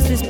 Foolishness is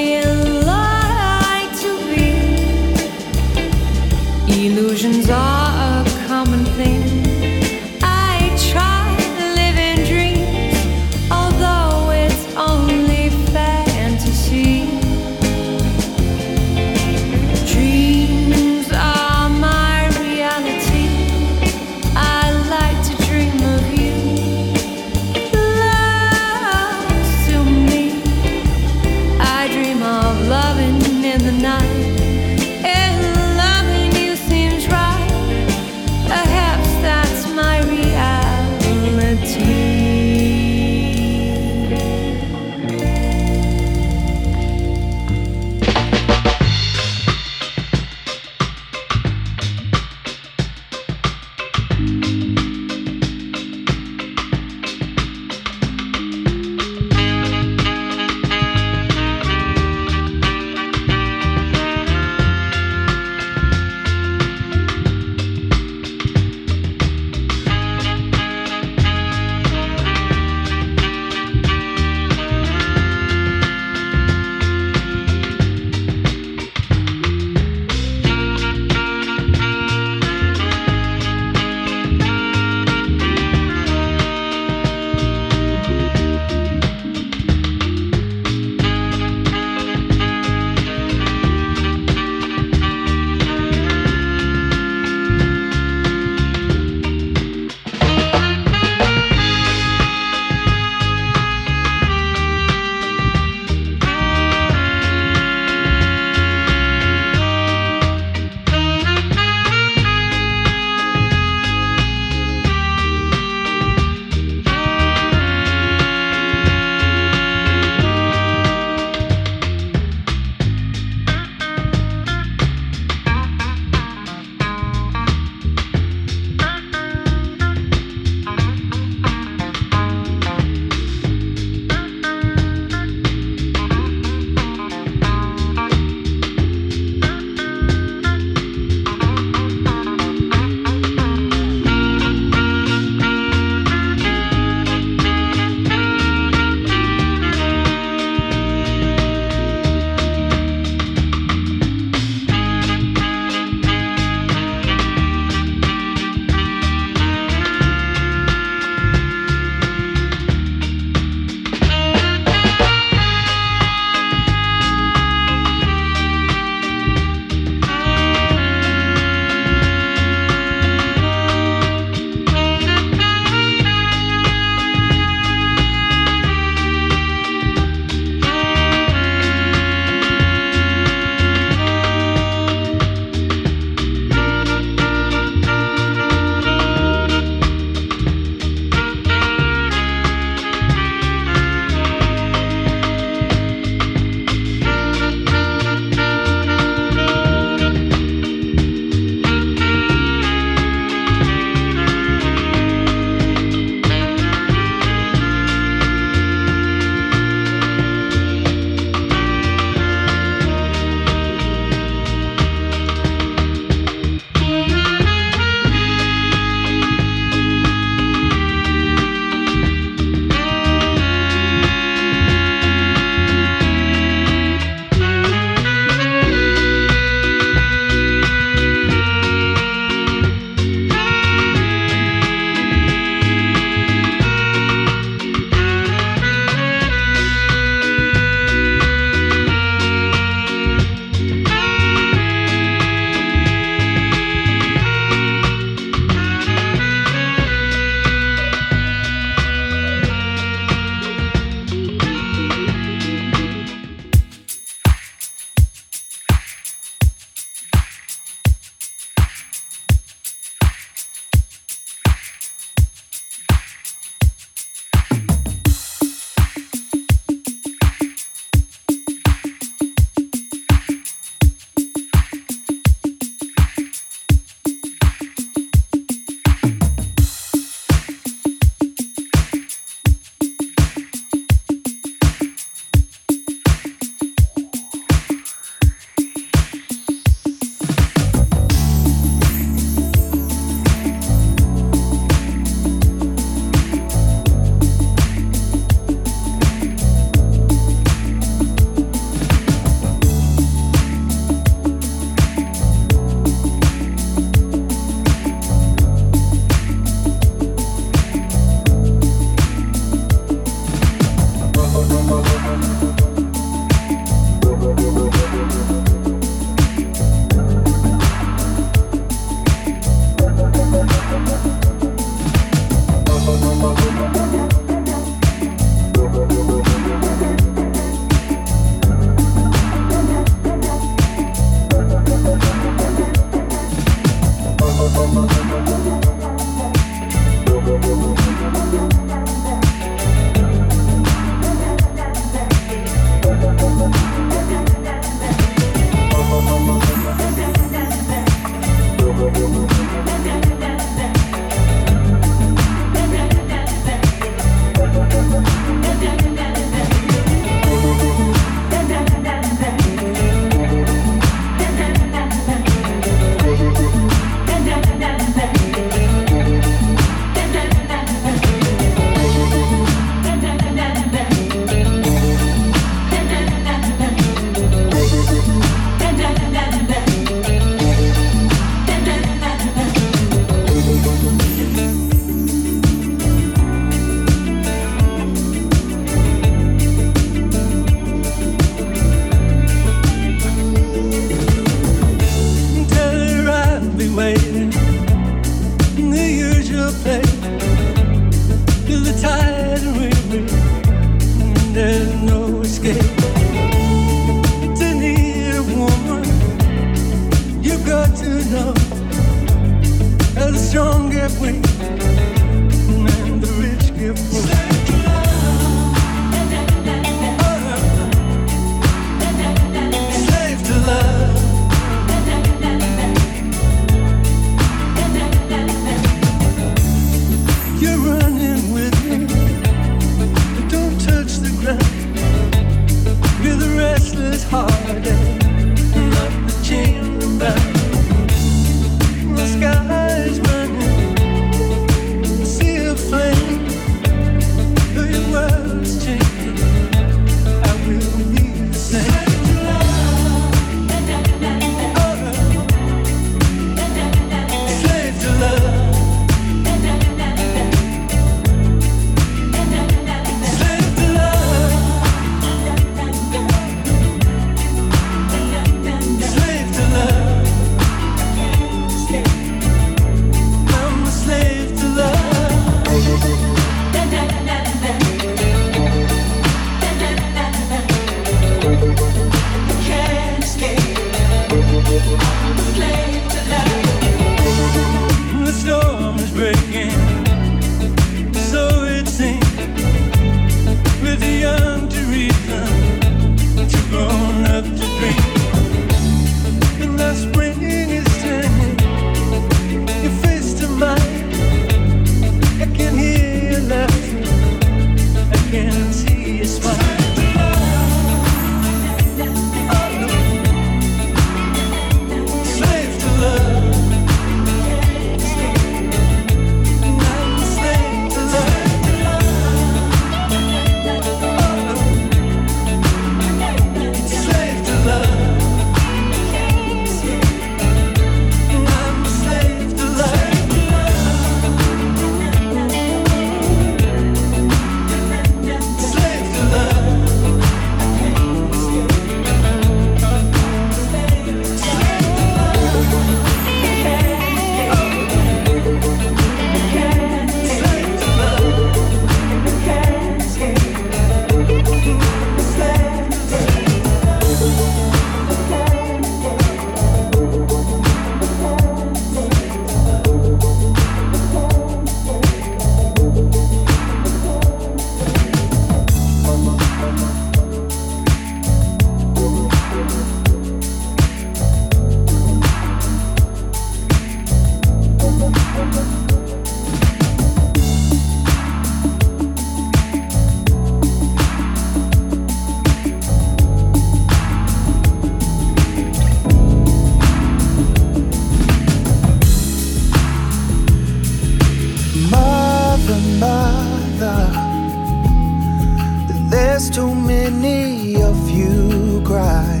as too many of you cry.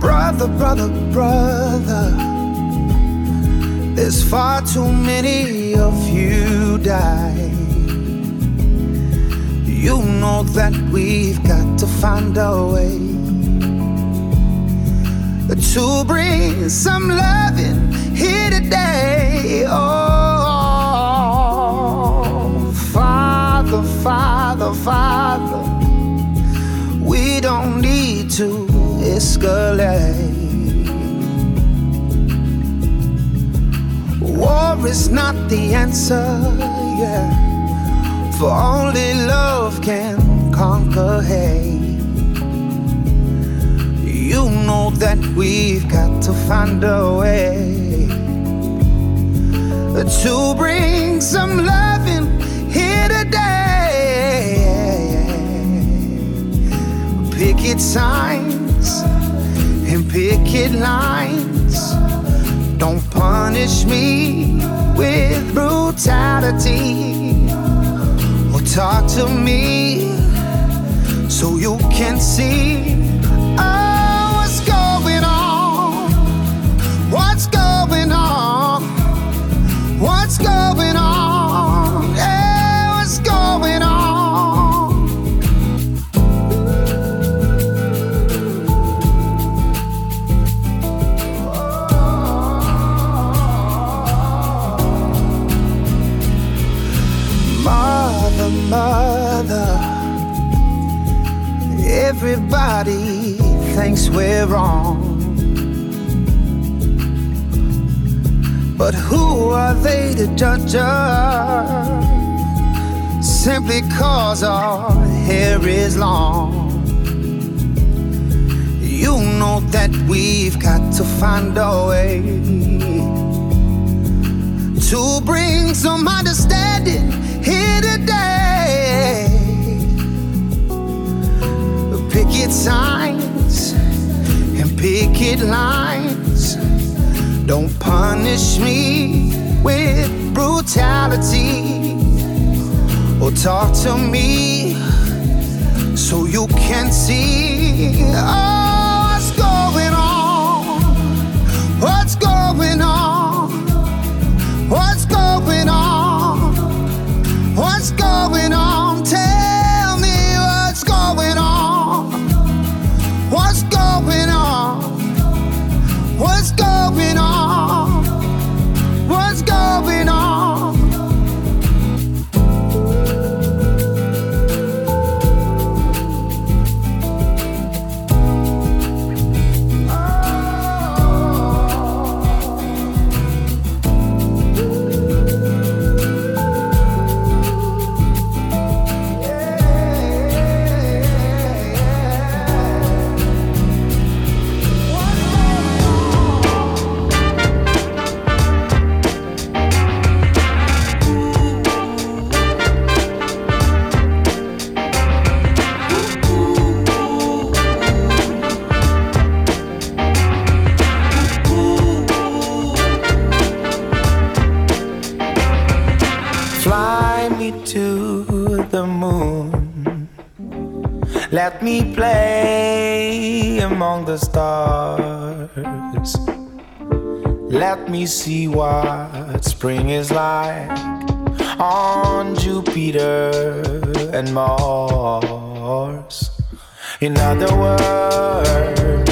Brother, brother, brother, there's far too many of you die. You know that we've got to find a way to bring some loving here today. Oh. Father, Father, Father. We don't need to escalate. War is not the answer, yeah. For only love can conquer hate. You know that we've got to find a way to bring some love in picket signs and picket lines. Don't punish me with brutality or talk to me so you can see. Oh, what's going on? What's going on? What's going on? Everybody thinks we're wrong. But who are they to judge us? Simply cause our hair is long. You know that we've got to find a way to bring some understanding here today. Picket signs and picket lines don't punish me with brutality or talk to me so you can see oh, what's going on. What's going me play among the stars. Let me see what spring is like on Jupiter and Mars. In other words,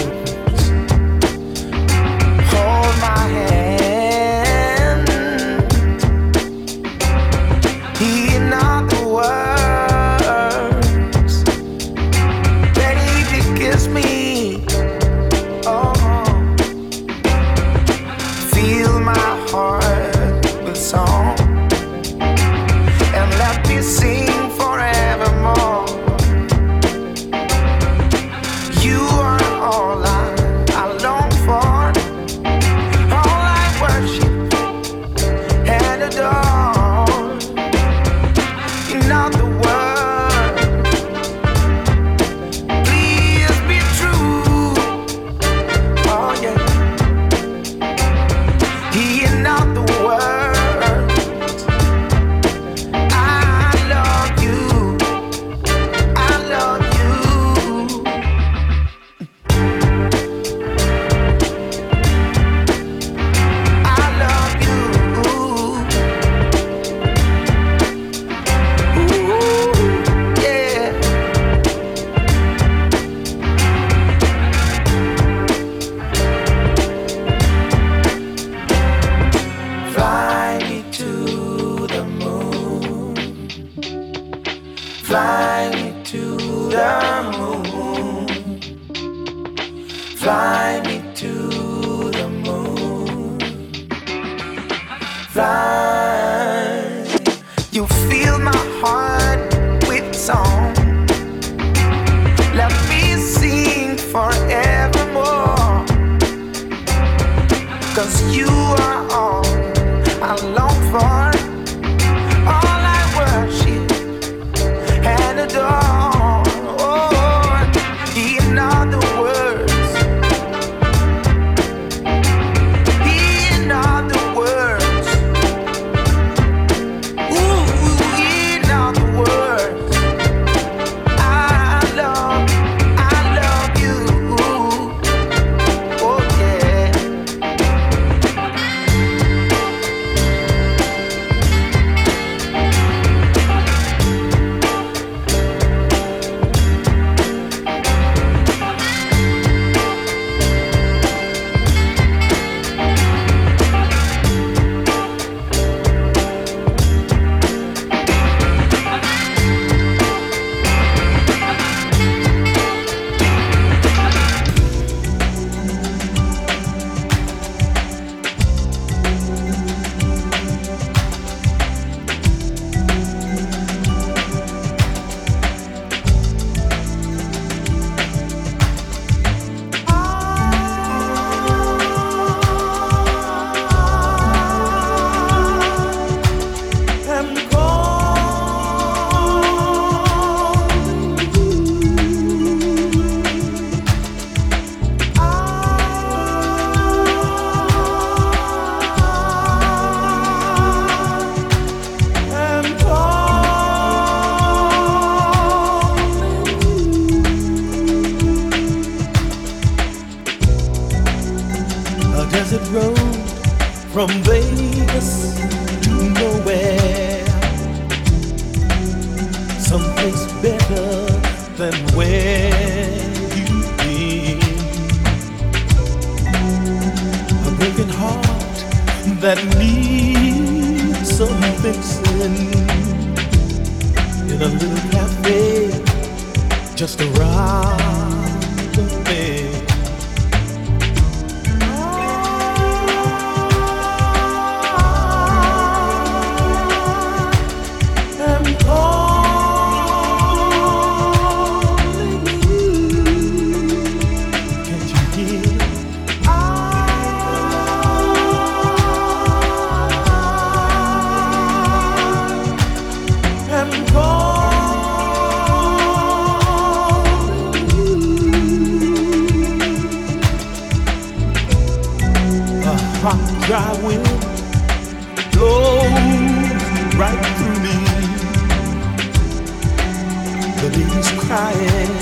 The baby's crying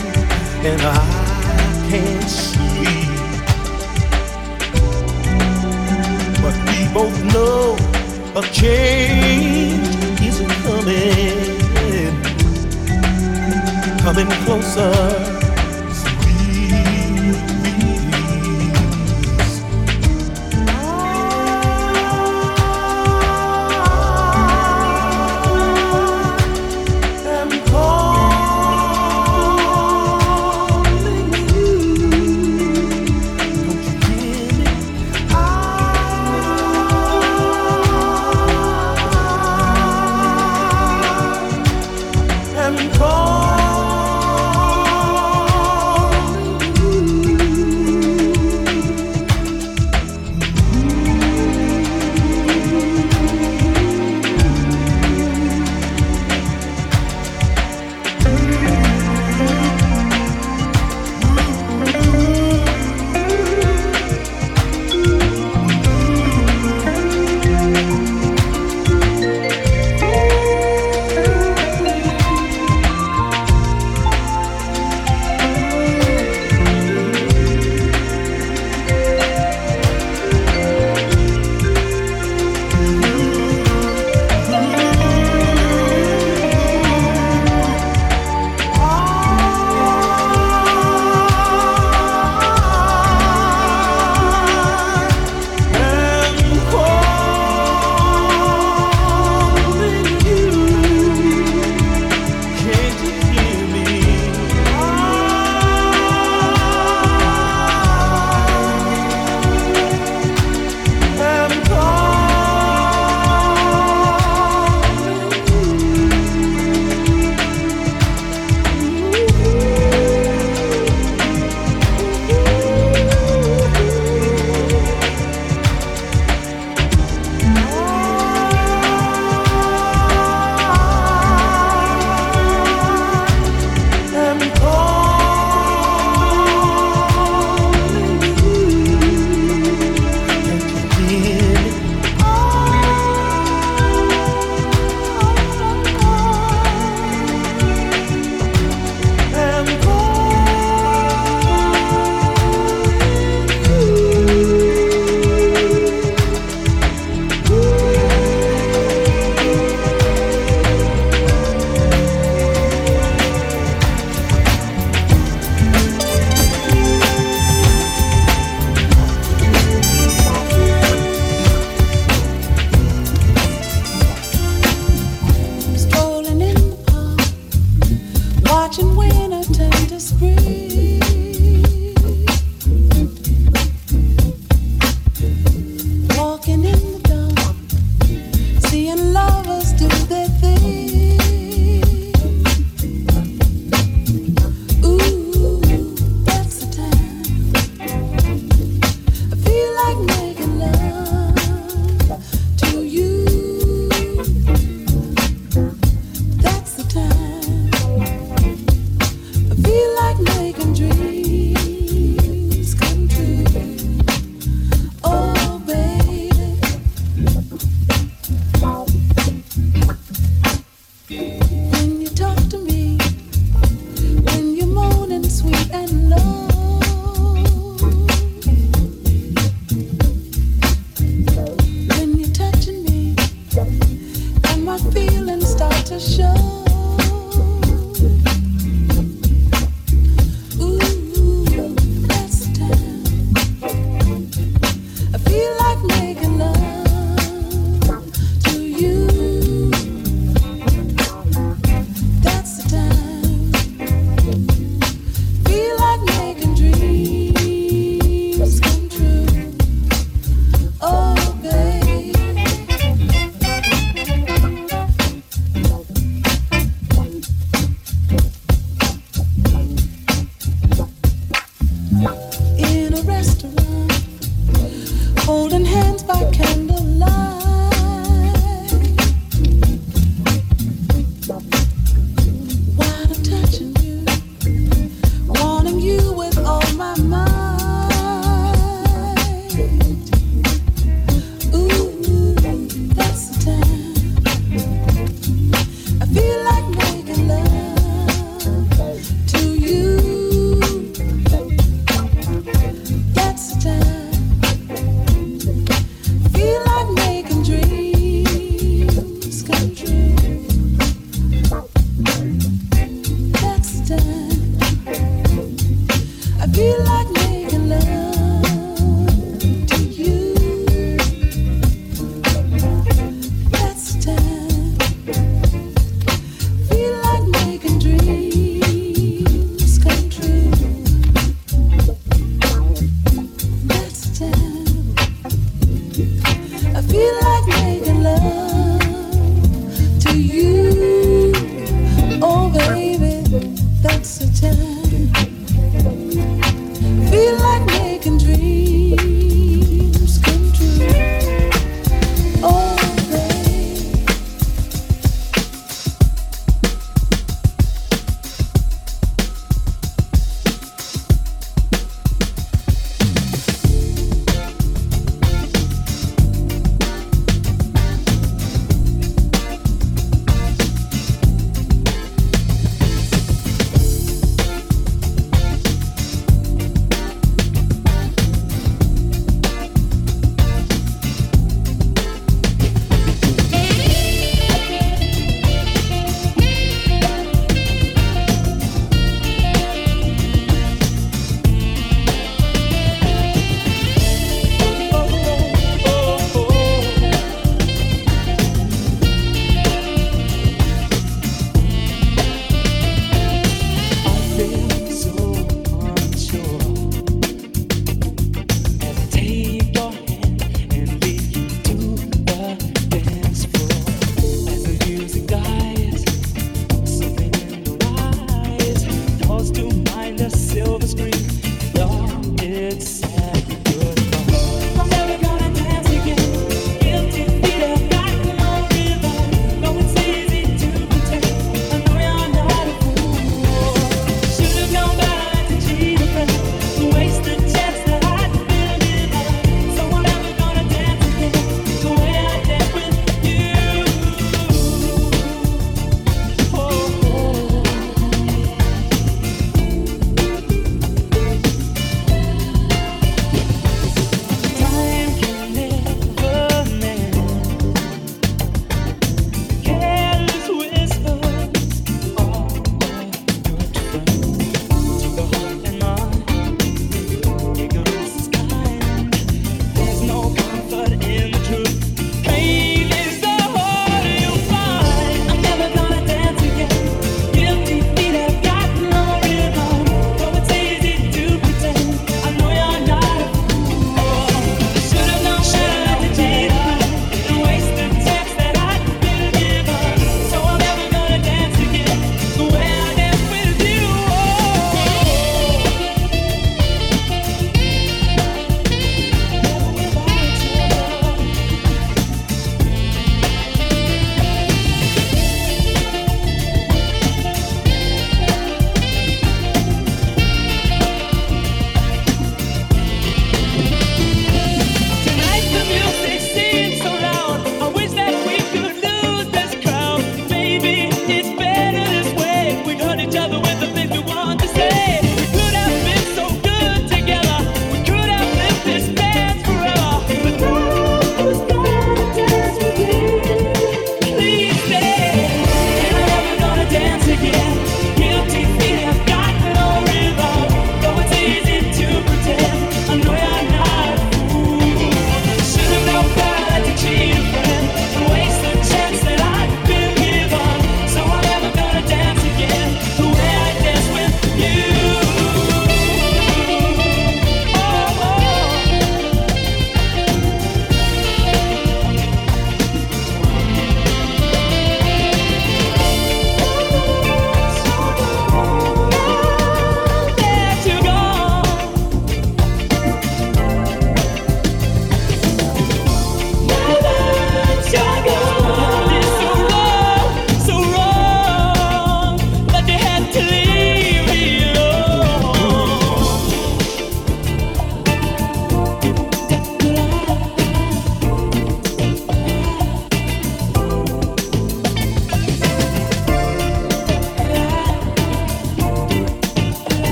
and I can't sleep. But we both know a change is coming, coming closer.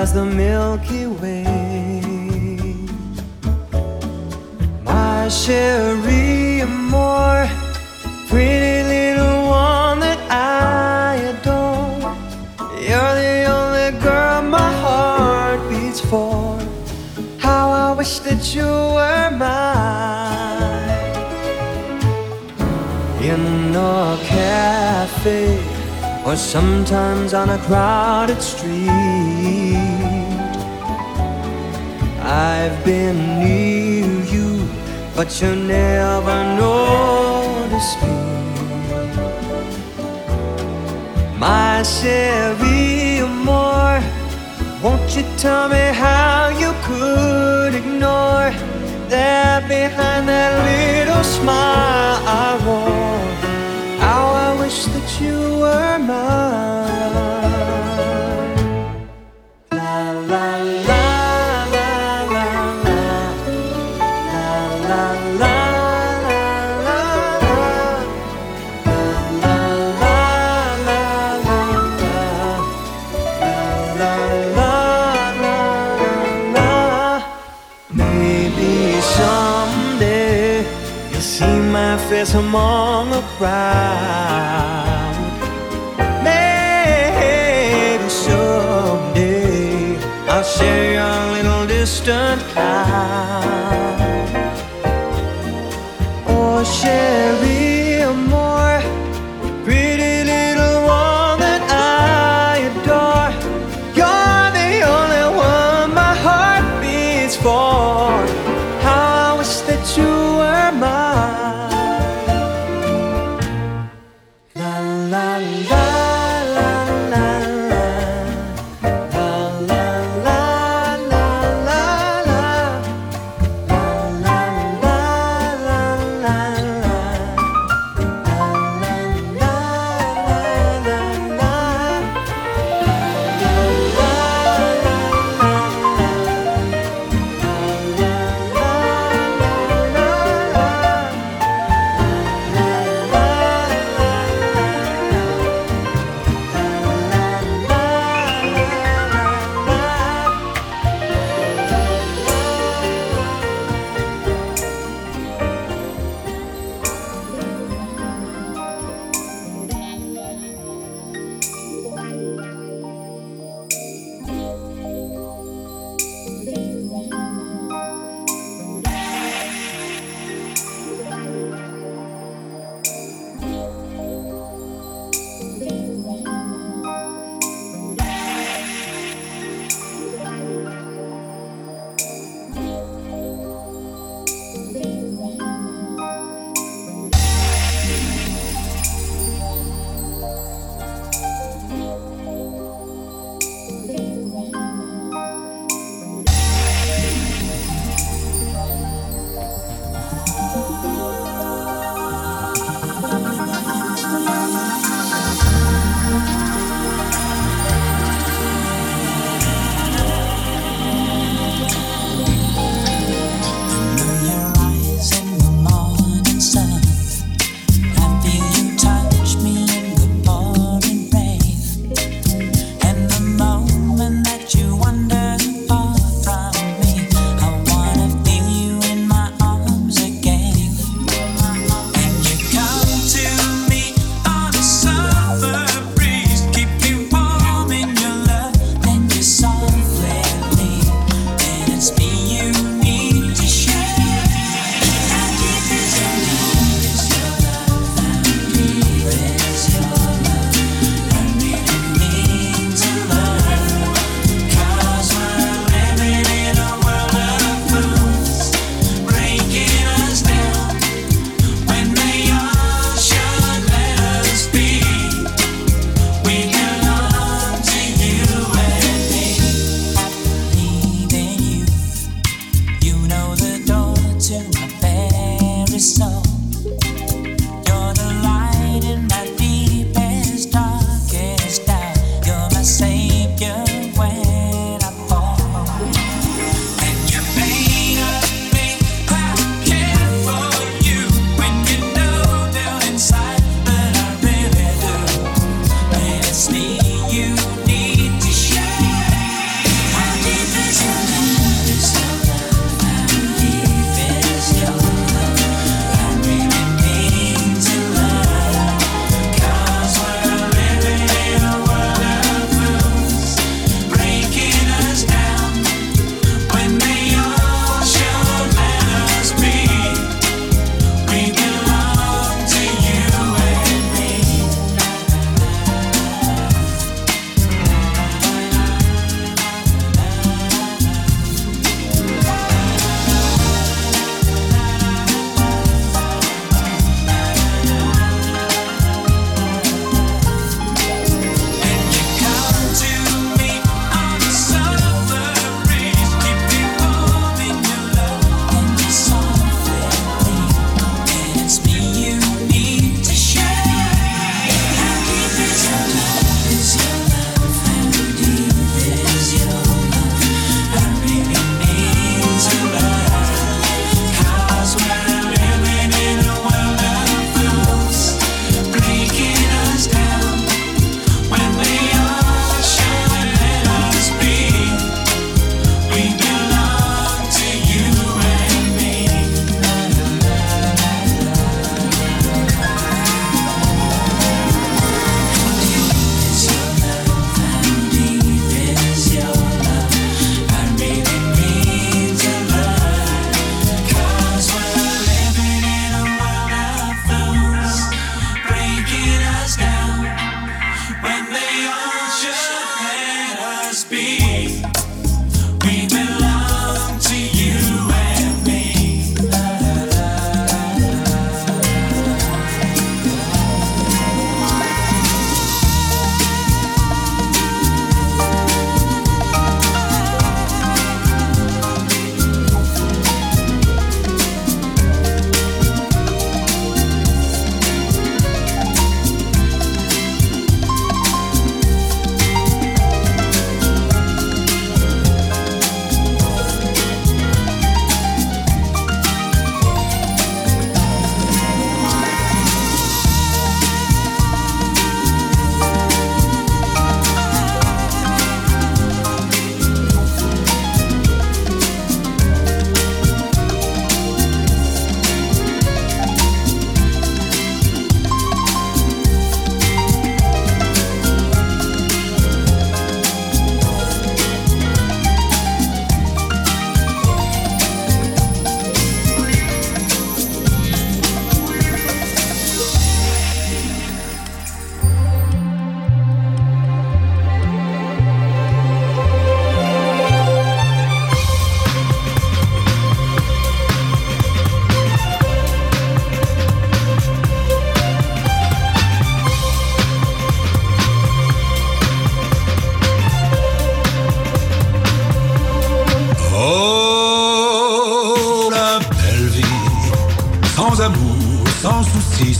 As the Milky Way. My Cherie Amour, pretty little one that I adore. You're the only girl my heart beats for. How I wish that you were mine. In a cafe, or sometimes on a crowded street. I've been near you, but you never noticed me. My Cherie Amour, won't you tell me how you could ignore that behind that little smile I wore? How I wish that you were mine. La la la face among a crowd. Maybe someday I'll share your little distant cloud. Oh, Cherie Amour, pretty little one that I adore. You're the only one my heart beats for. How I wish that you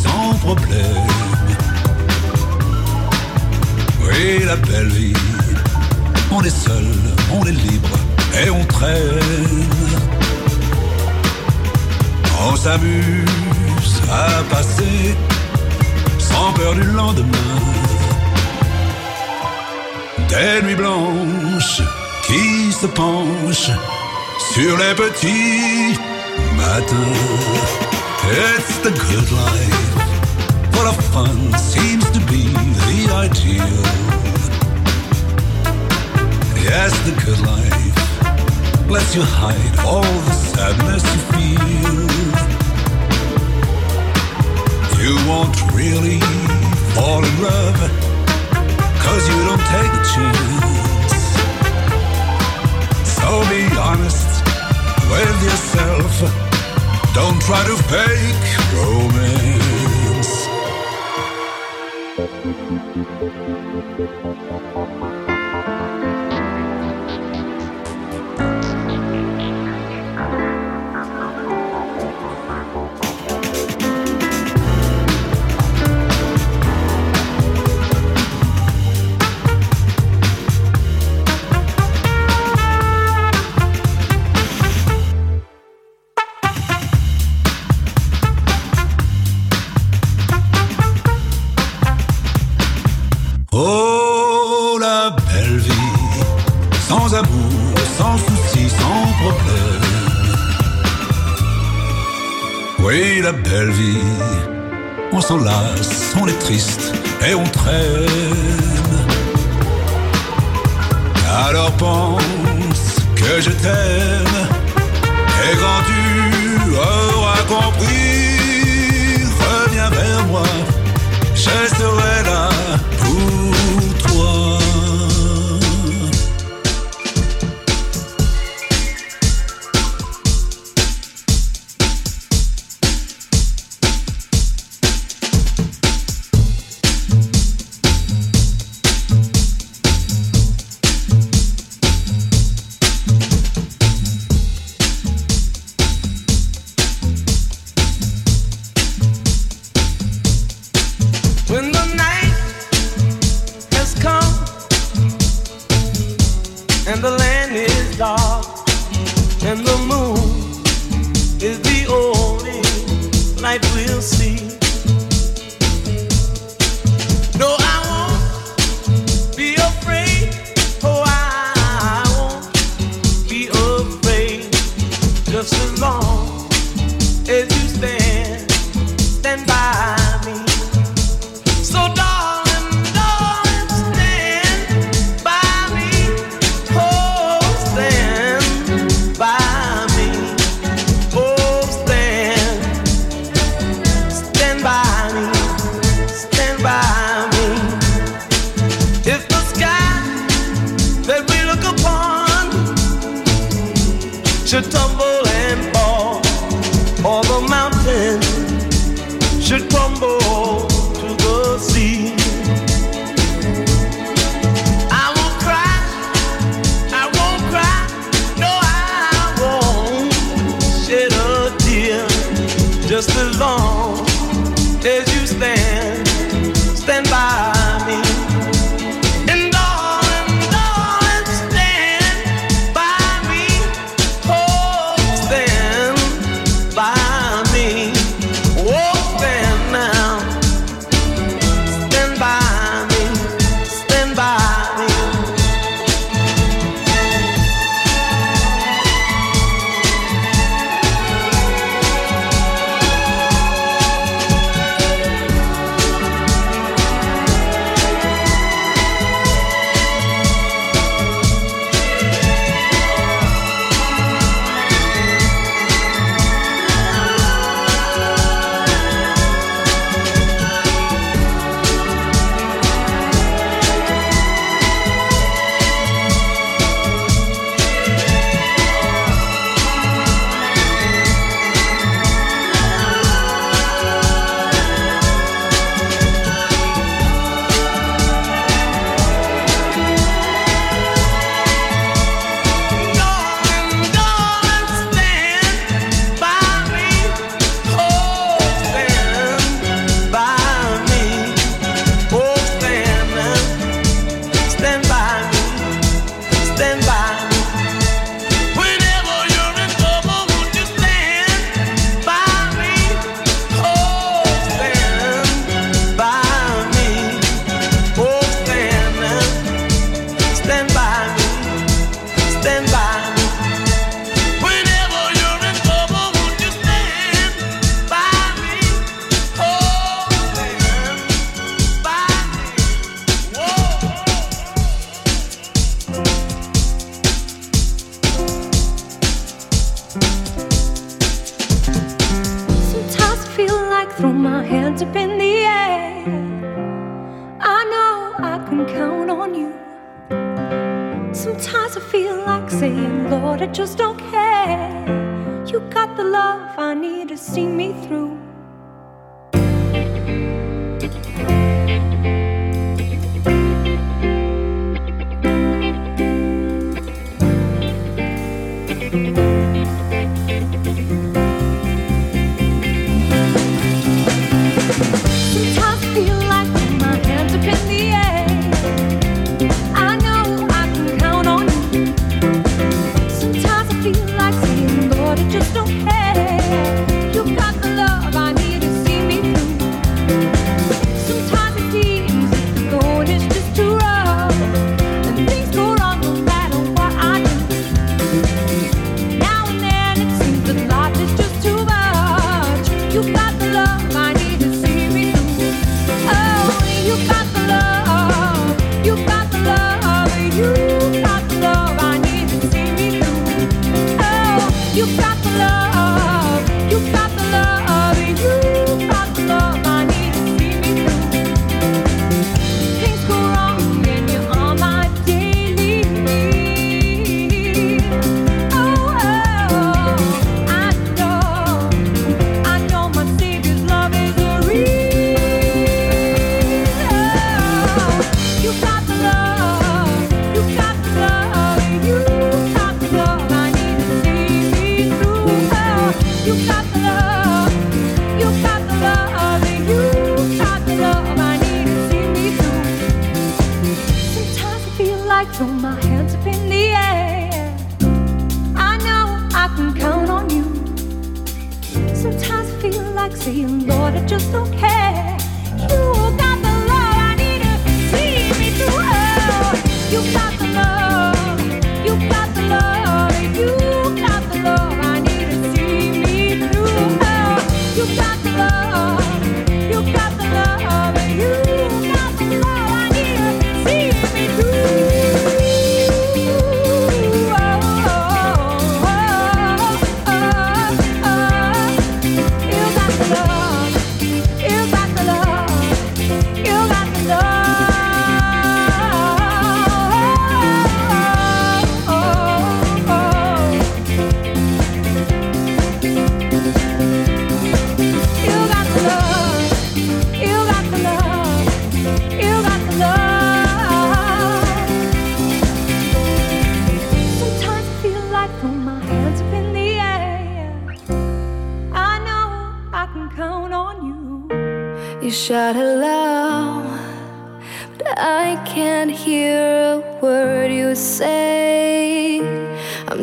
sans problème. Oui, la belle vie, on est seul, on est libre et on traîne. On s'amuse à passer sans peur du lendemain. Des nuits blanches qui se penchent sur les petits matins. It's the good life. What a fun seems to be the ideal. Yes, the good life lets you hide all the sadness you feel. You won't really fall in love, cause you don't take a chance. So be honest with yourself. Don't try to fake romance.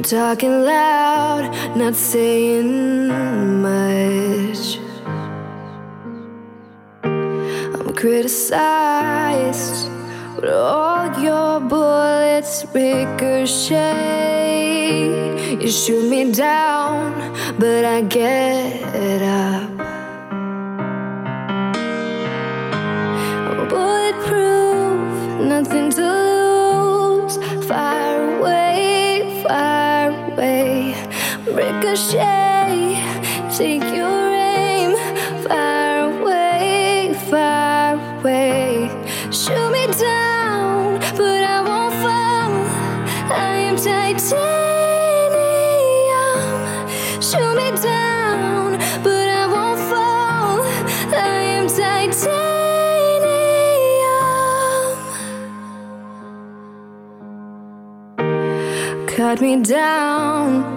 Talking loud, not saying much. I'm criticized, but all your bullets ricochet. You shoot me down, but I get up. Ricochet, take your aim far away, far away. Shoot me down, but I won't fall. I am titanium. Shoot me down, but I won't fall. I am titanium. cut me down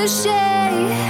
Ricochet,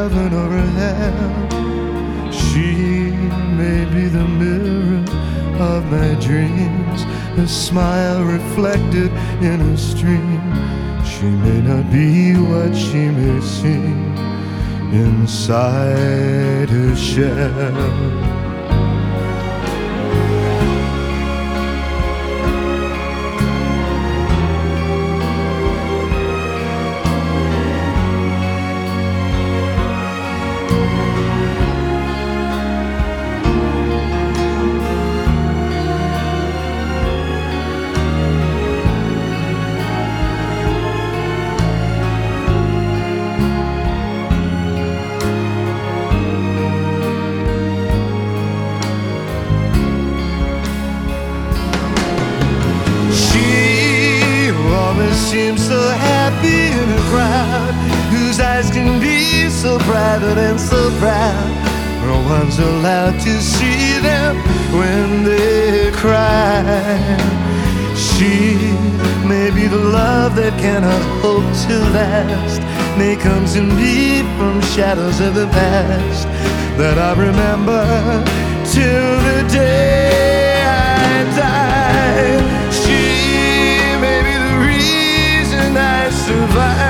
heaven or hell. She may be the mirror of my dreams, a smile reflected in a stream. She may not be what she may seem inside her shell. One's allowed to see them when they cry. She may be the love that cannot hope to last. May comes in me from shadows of the past that I remember till the day I die. She may be the reason I survive,